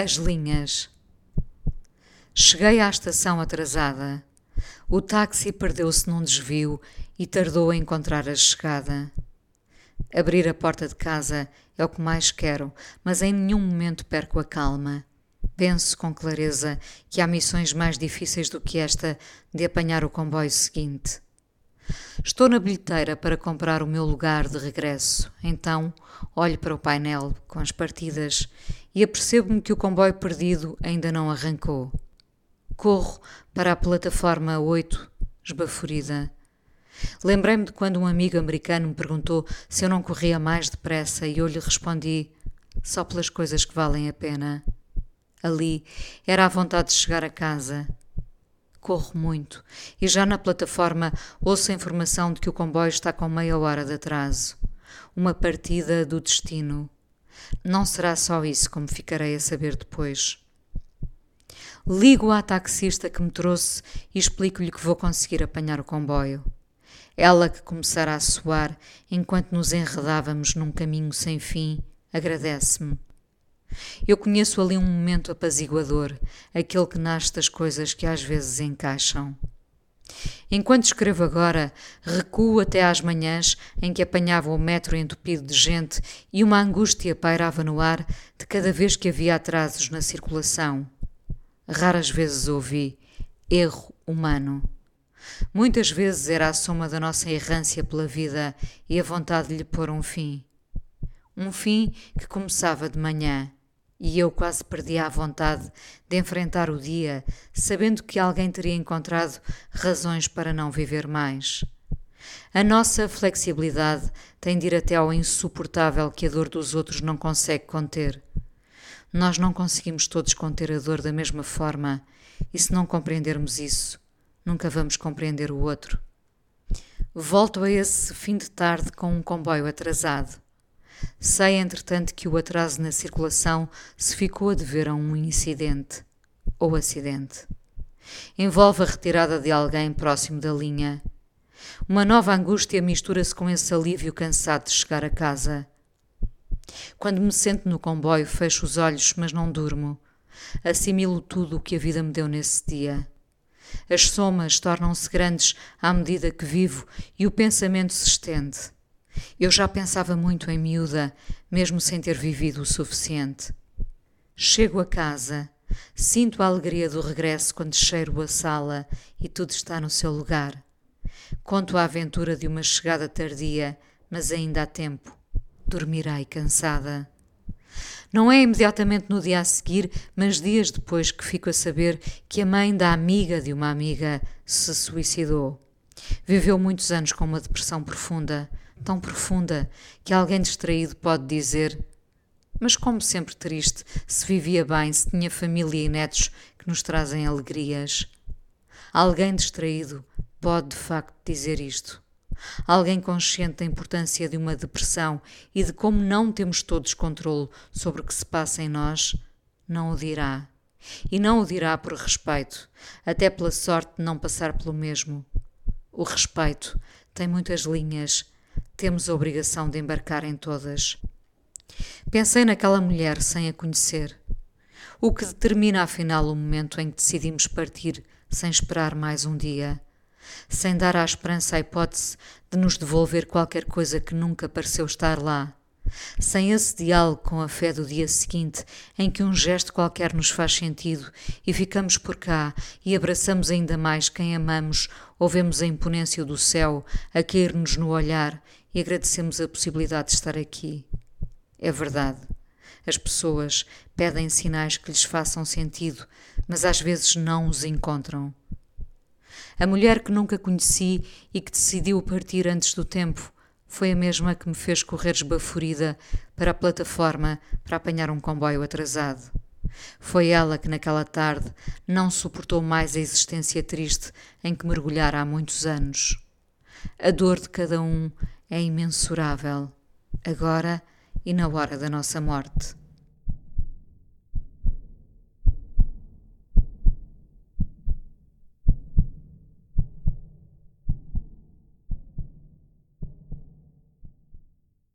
As linhas. Cheguei à estação atrasada. O táxi perdeu-se num desvio e tardou a encontrar a chegada. Abrir a porta de casa é o que mais quero, mas em nenhum momento perco a calma. Penso com clareza que há missões mais difíceis do que esta de apanhar o comboio seguinte. Estou na bilheteira para comprar o meu lugar de regresso. Então olho para o painel com as partidas e apercebo-me que o comboio perdido ainda não arrancou. Corro para a plataforma 8, esbaforida. Lembrei-me de quando um amigo americano me perguntou se eu não corria mais depressa e eu lhe respondi: só pelas coisas que valem a pena. Ali era a vontade de chegar a casa, Corro muito e já na plataforma ouço a informação de que o comboio está com meia hora de atraso. Uma partida do destino. Não será só isso, como ficarei a saber depois. Ligo à taxista que me trouxe e explico-lhe que vou conseguir apanhar o comboio. Ela que começará a soar enquanto nos enredávamos num caminho sem fim, agradece-me. Eu conheço ali um momento apaziguador, aquele que nasce das coisas que às vezes encaixam. Enquanto escrevo agora, recuo até às manhãs em que apanhava o metro entupido de gente e uma angústia pairava no ar de cada vez que havia atrasos na circulação. Raras vezes ouvi erro humano. Muitas vezes era a soma da nossa errância pela vida e a vontade de lhe pôr um fim. Um fim que começava de manhã e eu quase perdia a vontade de enfrentar o dia, sabendo que alguém teria encontrado razões para não viver mais. A nossa flexibilidade tem de ir até ao insuportável que a dor dos outros não consegue conter. Nós não conseguimos todos conter a dor da mesma forma, e se não compreendermos isso, nunca vamos compreender o outro. Volto a esse fim de tarde com um comboio atrasado. Sei, entretanto, que o atraso na circulação se ficou a dever a um incidente ou acidente. Envolve a retirada de alguém próximo da linha. Uma nova angústia mistura-se com esse alívio cansado de chegar a casa. Quando me sento no comboio, fecho os olhos, mas não durmo. Assimilo tudo o que a vida me deu nesse dia. As somas tornam-se grandes à medida que vivo e o pensamento se estende. Eu já pensava muito em miúda, mesmo sem ter vivido o suficiente. Chego a casa, sinto a alegria do regresso quando cheiro a sala e tudo está no seu lugar. Conto a aventura de uma chegada tardia, mas ainda há tempo. Dormirei cansada. Não é imediatamente no dia a seguir, mas dias depois que fico a saber que a mãe da amiga de uma amiga se suicidou. Viveu muitos anos com uma depressão profunda tão profunda que alguém distraído pode dizer: Mas como sempre triste, se vivia bem, se tinha família e netos que nos trazem alegrias. Alguém distraído pode de facto dizer isto. Alguém consciente da importância de uma depressão e de como não temos todos controle sobre o que se passa em nós, não o dirá. E não o dirá por respeito, até pela sorte de não passar pelo mesmo. O respeito tem muitas linhas temos a obrigação de embarcar em todas. Pensei naquela mulher sem a conhecer. O que determina afinal o momento em que decidimos partir sem esperar mais um dia, sem dar à esperança a hipótese de nos devolver qualquer coisa que nunca pareceu estar lá, sem esse diálogo com a fé do dia seguinte em que um gesto qualquer nos faz sentido e ficamos por cá e abraçamos ainda mais quem amamos ou vemos a imponência do céu a cair-nos no olhar e agradecemos a possibilidade de estar aqui. É verdade. As pessoas pedem sinais que lhes façam sentido, mas às vezes não os encontram. A mulher que nunca conheci e que decidiu partir antes do tempo foi a mesma que me fez correr esbaforida para a plataforma para apanhar um comboio atrasado. Foi ela que naquela tarde não suportou mais a existência triste em que mergulhara há muitos anos. A dor de cada um é imensurável, agora e na hora da nossa morte.